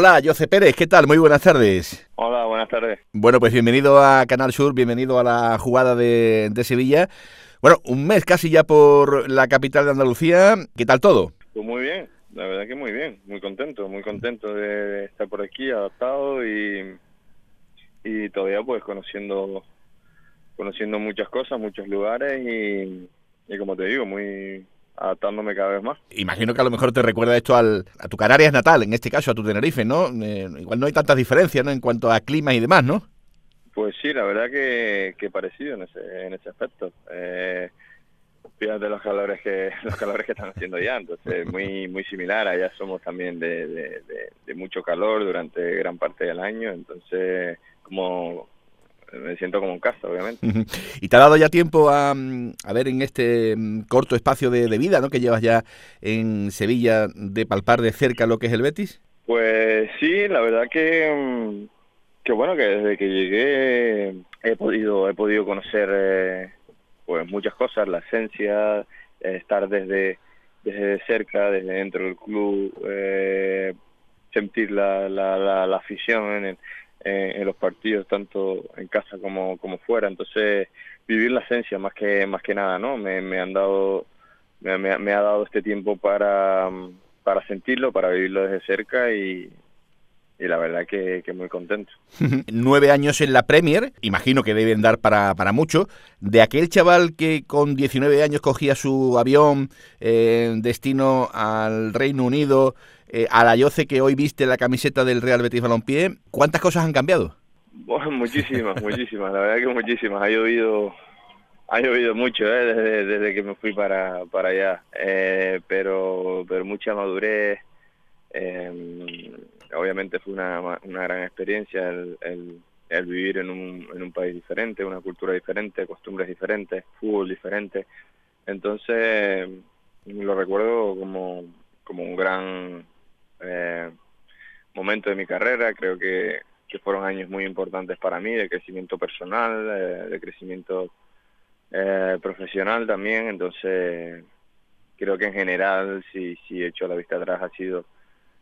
Hola, José Pérez, ¿qué tal? Muy buenas tardes. Hola, buenas tardes. Bueno, pues bienvenido a Canal Sur, bienvenido a la jugada de, Sevilla. Bueno, un mes casi ya por la capital de Andalucía. ¿Qué tal todo? Pues muy bien, la verdad que muy bien, muy contento, muy contento de estar por aquí, adaptado y, y todavía pues conociendo conociendo muchas cosas, muchos lugares y, y como te digo, muy adaptándome cada vez más. Imagino que a lo mejor te recuerda esto al, a tu Canarias natal, en este caso a tu Tenerife, ¿no? Eh, igual no hay tantas diferencias, ¿no? En cuanto a clima y demás, ¿no? Pues sí, la verdad que, que parecido en ese, en ese aspecto. Eh, fíjate los calores que los calores que están haciendo ya, entonces muy muy similar. Allá somos también de, de, de mucho calor durante gran parte del año, entonces como me siento como en casa, obviamente. ¿Y te ha dado ya tiempo a, a ver en este mm, corto espacio de, vida ¿no? que llevas ya en Sevilla de palpar de cerca lo que es el Betis? Pues sí, la verdad que, mm, que bueno, que desde que llegué he podido, he podido conocer eh, pues muchas cosas, la esencia, estar desde, desde cerca, desde dentro del club, eh, sentir la, la, la, afición en el, en los partidos tanto en casa como, como fuera entonces vivir la esencia más que más que nada no me, me han dado me, me, ha dado este tiempo para para sentirlo para vivirlo desde cerca y, y la verdad que, que, muy contento. Nueve años en la Premier, imagino que deben dar para, para mucho. De aquel chaval que con 19 años cogía su avión en destino al Reino Unido, eh, a la Yoce que hoy viste la camiseta del Real Betis Balompié, ¿cuántas cosas han cambiado? Bueno, muchísimas, muchísimas, la verdad que muchísimas. Ha llovido, ha llovido mucho ¿eh? desde, que me fui para, para allá, eh, pero, pero mucha madurez. Eh, obviamente fue una, una gran experiencia el, el, vivir en un, en un país diferente, una cultura diferente, costumbres diferentes, fútbol diferente. Entonces lo recuerdo como, como un gran eh, momento de mi carrera. Creo que, que, fueron años muy importantes para mí, de crecimiento personal, de crecimiento eh, profesional también. Entonces, creo que en general, si, si he hecho la vista atrás, ha sido,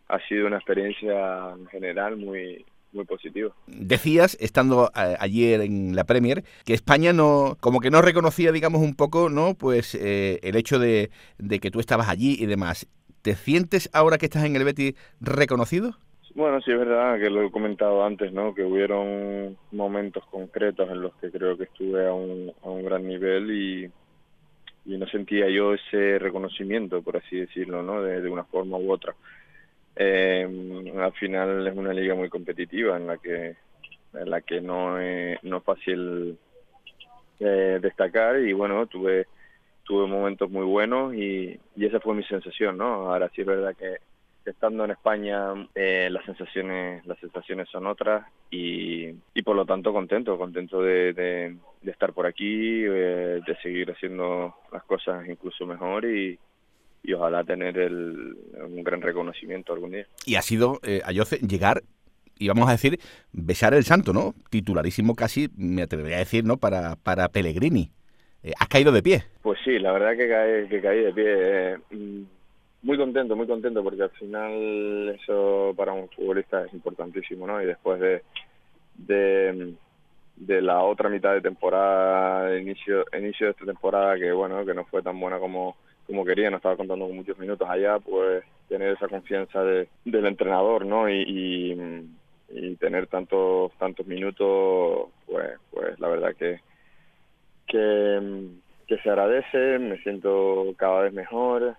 ha sido una experiencia en general muy, muy positiva. Decías, estando eh, ayer en la Premier, que España no, como que no reconocía, digamos, un poco, ¿no? Pues eh, el hecho de, de, que tú estabas allí y demás. ¿Te sientes ahora que estás en el Betis reconocido? Bueno, sí es verdad que lo he comentado antes, ¿no? Que hubieron momentos concretos en los que creo que estuve a un, a un gran nivel y, y no sentía yo ese reconocimiento, por así decirlo, ¿no? De, de una forma u otra. Eh, al final es una liga muy competitiva en la que en la que no es, no es fácil eh, destacar y bueno tuve tuve momentos muy buenos y, esa fue mi sensación, ¿no? Ahora sí es verdad que, estando en España eh, las sensaciones las sensaciones son otras y, por lo tanto contento, contento de, de, estar por aquí, eh, de seguir haciendo las cosas incluso mejor y, y ojalá tener el, un gran reconocimiento algún día. Y ha sido, eh, Ayoce, llegar y vamos a decir, besar el santo, ¿no? Titularísimo casi, me atrevería a decir, ¿no? Para, para Pellegrini. Eh, ¿Has caído de pie? Pues sí, la verdad que, caí, que caí de pie. Eh, mm, muy contento, muy contento, porque al final eso para un futbolista es importantísimo, ¿no? Y después de, de, de la otra mitad de temporada, inicio, inicio de esta temporada, que bueno, que no fue tan buena como, como quería, no estaba contando con muchos minutos allá, pues tener esa confianza de, del entrenador, ¿no? Y, y, y tener tantos tantos minutos, pues, pues la verdad que que, se agradece, me siento cada vez mejor,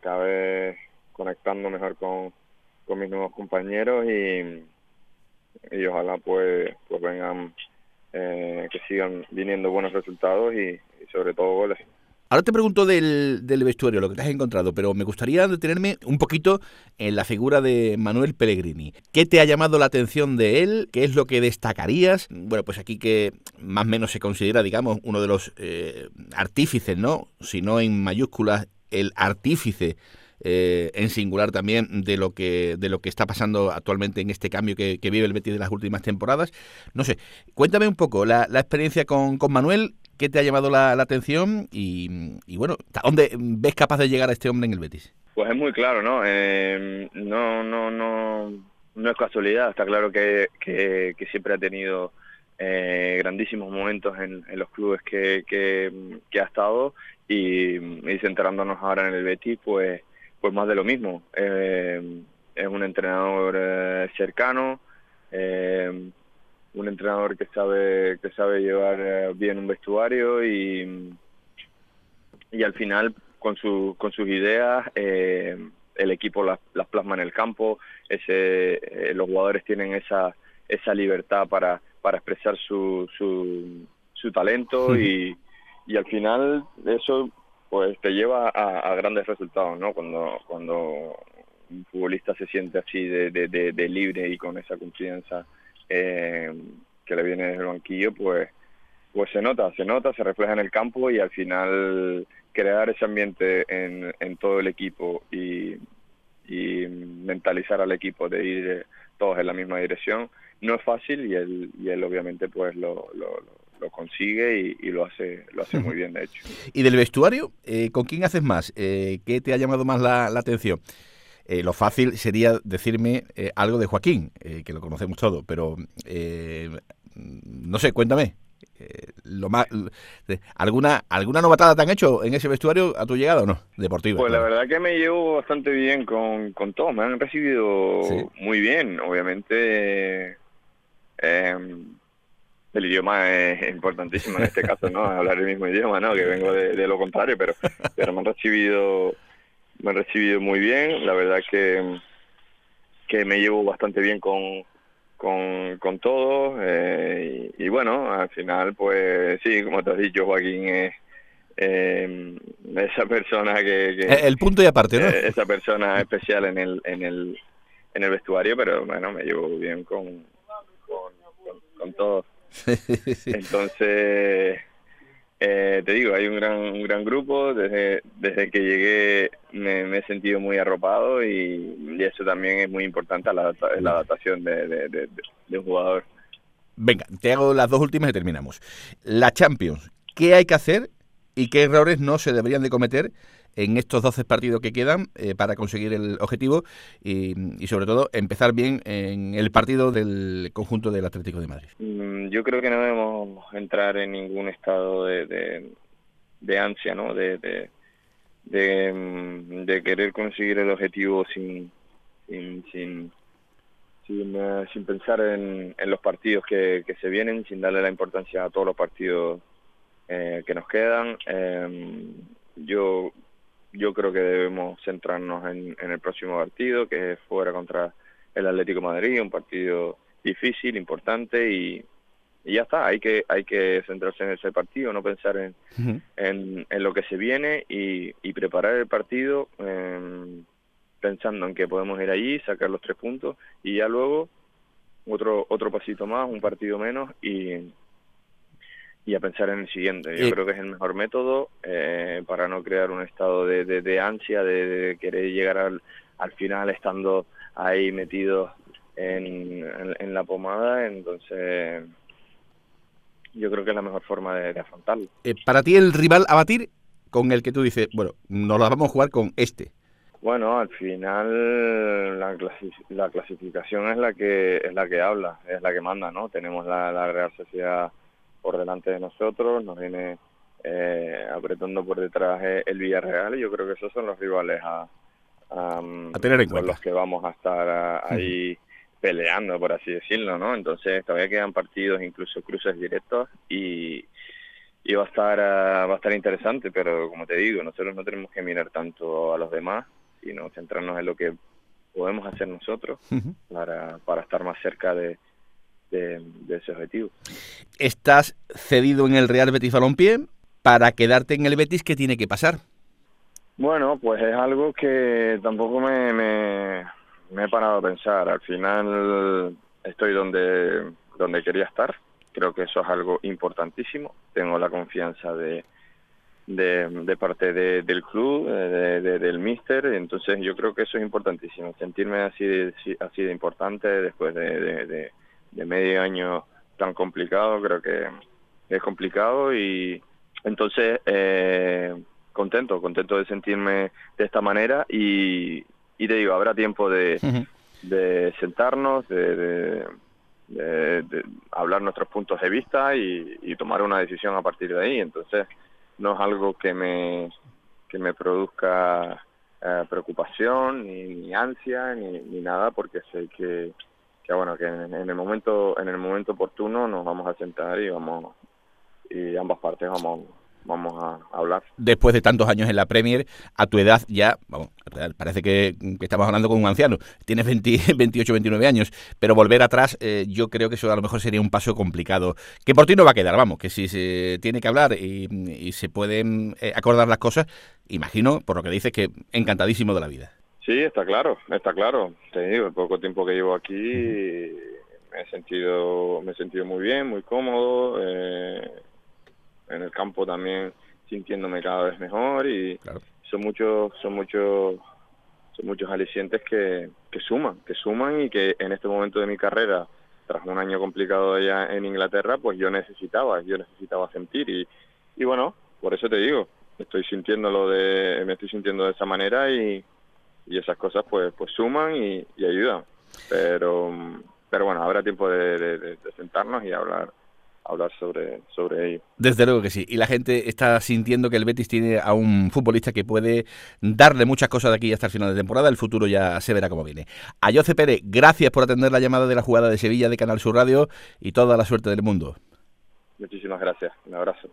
cada vez conectando mejor con, con mis nuevos compañeros y, y ojalá pues, pues vengan, eh, que sigan viniendo buenos resultados y, y sobre todo goles. Ahora te pregunto del, del, vestuario, lo que te has encontrado, pero me gustaría detenerme un poquito en la figura de Manuel Pellegrini. ¿Qué te ha llamado la atención de él? ¿Qué es lo que destacarías? Bueno, pues aquí que más o menos se considera, digamos, uno de los eh, artífices, ¿no? Si no en mayúsculas, el artífice eh, en singular también de lo que de lo que está pasando actualmente en este cambio que, vive el Betis de las últimas temporadas. No sé, cuéntame un poco la, la experiencia con, con Manuel ¿Qué te ha llamado la, atención? Y, bueno, ¿a dónde ves capaz de llegar a este hombre en el Betis? Pues es muy claro, ¿no? Eh, no, no, no, no es casualidad, está claro que, siempre ha tenido eh, grandísimos momentos en, los clubes que, ha estado y, y, centrándonos ahora en el Betis, pues, pues más de lo mismo. Eh, es un entrenador eh, cercano, un entrenador que sabe que sabe llevar bien un vestuario y, y al final con, su, con sus ideas el equipo las, plasma en el campo, ese, eh, los jugadores tienen esa, esa libertad para, para expresar su, su, su talento y, y al final eso pues te lleva a, grandes resultados, ¿no? Cuando, cuando un futbolista se siente así de, de, de, libre y con esa confianza eh, que le viene desde el banquillo, pues, pues se nota, se nota, se refleja en el campo y al final crear ese ambiente en, en todo el equipo y, mentalizar al equipo de ir eh, todos en la misma dirección no es fácil y él, y él obviamente pues lo, lo, consigue y, lo hace lo hace muy bien de hecho. ¿Y del vestuario? Eh, ¿Con quién haces más? Eh, ¿Qué te ha llamado más la, atención? Lo fácil sería decirme algo de Joaquín, que lo conocemos todo, pero no sé, cuéntame. Eh, lo más alguna alguna novatada te han hecho en ese vestuario a tu llegada o no deportivo pues la verdad que me llevo bastante bien con, con todos me han recibido muy bien obviamente em, el idioma es importantísimo en este caso no hablar el mismo idioma no que vengo de, lo contrario pero pero me han recibido me han recibido muy bien la verdad que que me llevo bastante bien con con, con todos eh, y, bueno, al final pues sí, como te has dicho Joaquín es eh, esa persona que, El punto y aparte, ¿no? Eh, esa persona especial en el, en el, en el vestuario, pero bueno, me llevo bien con, con, con todos. Entonces, eh, te digo, hay un gran, un gran grupo. Desde, desde que llegué me, he sentido muy arropado y, eso también es muy importante la, la adaptación de, de, un jugador. Venga, te hago las dos últimas y terminamos. La Champions, ¿qué hay que hacer y qué errores no se deberían de cometer en estos 12 partidos que quedan eh, para conseguir el objetivo y, sobre todo empezar bien en el partido del conjunto del Atlético de Madrid? Mm, yo creo que no debemos entrar en ningún estado de, ansia, ¿no? Mm, de, querer conseguir el objetivo sin, sin, sin sin, eh, sin pensar en, en los partidos que, que, se vienen, sin darle la importancia a todos los partidos eh, que nos quedan. Em, yo yo creo que debemos centrarnos en, el próximo partido, que es fuera contra el Atlético Madrid, un partido difícil, importante y, ya está, hay que hay que centrarse en ese partido, no pensar en, en, lo que se viene y, preparar el partido em, pensando en que podemos ir allí, sacar los tres puntos y ya luego otro otro pasito más, un partido menos y, y a pensar en el siguiente. Yo creo que es el mejor método eh, para no crear un estado de, de, ansia, de, querer llegar al, al final estando ahí metido en, en, la pomada. Entonces, yo creo que es la mejor forma de, afrontarlo. Eh, para ti, el rival a batir con el que tú dices, bueno, nos la vamos a jugar con este. Bueno, al final la, la clasificación es la que es la que habla, es la que manda, ¿no? Tenemos la, la Real Sociedad por delante de nosotros, nos viene eh, apretando por detrás el Villarreal y yo creo que esos son los rivales a, a, tener en con los que vamos a estar ahí peleando, por así decirlo, ¿no? Entonces todavía quedan partidos, incluso cruces directos y, y va a estar va a estar interesante, pero como te digo, nosotros no tenemos que mirar tanto a los demás, sino centrarnos en lo que podemos hacer nosotros para, para estar más cerca de, de, ese objetivo. Estás cedido en el Real Betis Balompié para quedarte en el Betis, ¿qué tiene que pasar? Bueno, pues es algo que tampoco me, me, he parado a pensar. Al final estoy donde, donde quería estar. Creo que eso es algo importantísimo. Tengo la confianza de, de, parte del club, de, del míster, entonces yo creo que eso es importantísimo, sentirme así de, así de importante después de, de medio año tan complicado, creo que es complicado y entonces eh, contento, contento de sentirme de esta manera y, y te digo, habrá tiempo de, de sentarnos, de, de, hablar nuestros puntos de vista y, tomar una decisión a partir de ahí. Entonces, no es algo que me, que me produzca eh, preocupación, ni, ansia, ni, ni, nada, porque sé que, que bueno, que en, el momento, en el momento oportuno nos vamos a sentar y vamos, y ambas partes vamos vamos a hablar. Después de tantos años en la Premier, a tu edad ya, vamos, parece que, estamos hablando con un anciano, tienes 28, 29 años, pero volver atrás eh, yo creo que eso a lo mejor sería un paso complicado, que por ti no va a quedar, vamos, que si se tiene que hablar y, se pueden eh, acordar las cosas, imagino, por lo que dices, que encantadísimo de la vida. Sí, está claro, está claro. Te digo, el poco tiempo que llevo aquí me he sentido, me he sentido muy bien, muy cómodo. Eh, en el campo también sintiéndome cada vez mejor y son muchos son muchos son muchos alicientes que, que suman que suman y que en este momento de mi carrera tras un año complicado allá en Inglaterra pues yo necesitaba yo necesitaba sentir y, y bueno por eso te digo estoy sintiéndolo de me estoy sintiendo de esa manera y, y esas cosas pues pues suman y, ayudan pero pero bueno habrá tiempo de sentarnos y hablar hablar sobre, sobre ello. Desde luego que sí. Y la gente está sintiendo que el Betis tiene a un futbolista que puede darle muchas cosas de aquí hasta el final de temporada. El futuro ya se verá cómo viene. A Jose Pérez, gracias por atender la llamada de la jugada de Sevilla de Canal Sur Radio y toda la suerte del mundo. Muchísimas gracias. Un abrazo.